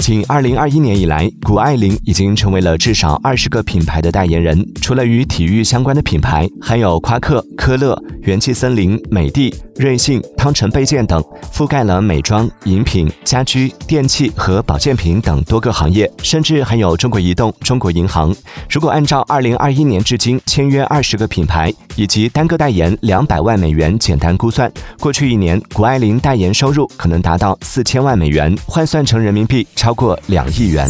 仅2021年以来，谷爱凌已经成为了至少二十个品牌的代言人。除了与体育相关的品牌，还有夸克、科勒、元气森林、美的、瑞幸、汤臣倍健等，覆盖了美妆、饮品、家居、电器和保健品等多个行业，甚至还有中国移动、中国银行。如果按照2021年至今签约二十个品牌以及单个代言两百万美元简单估算，过去一年谷爱凌代言收入可能达到四千万美元，换算成人民币超超过两亿元。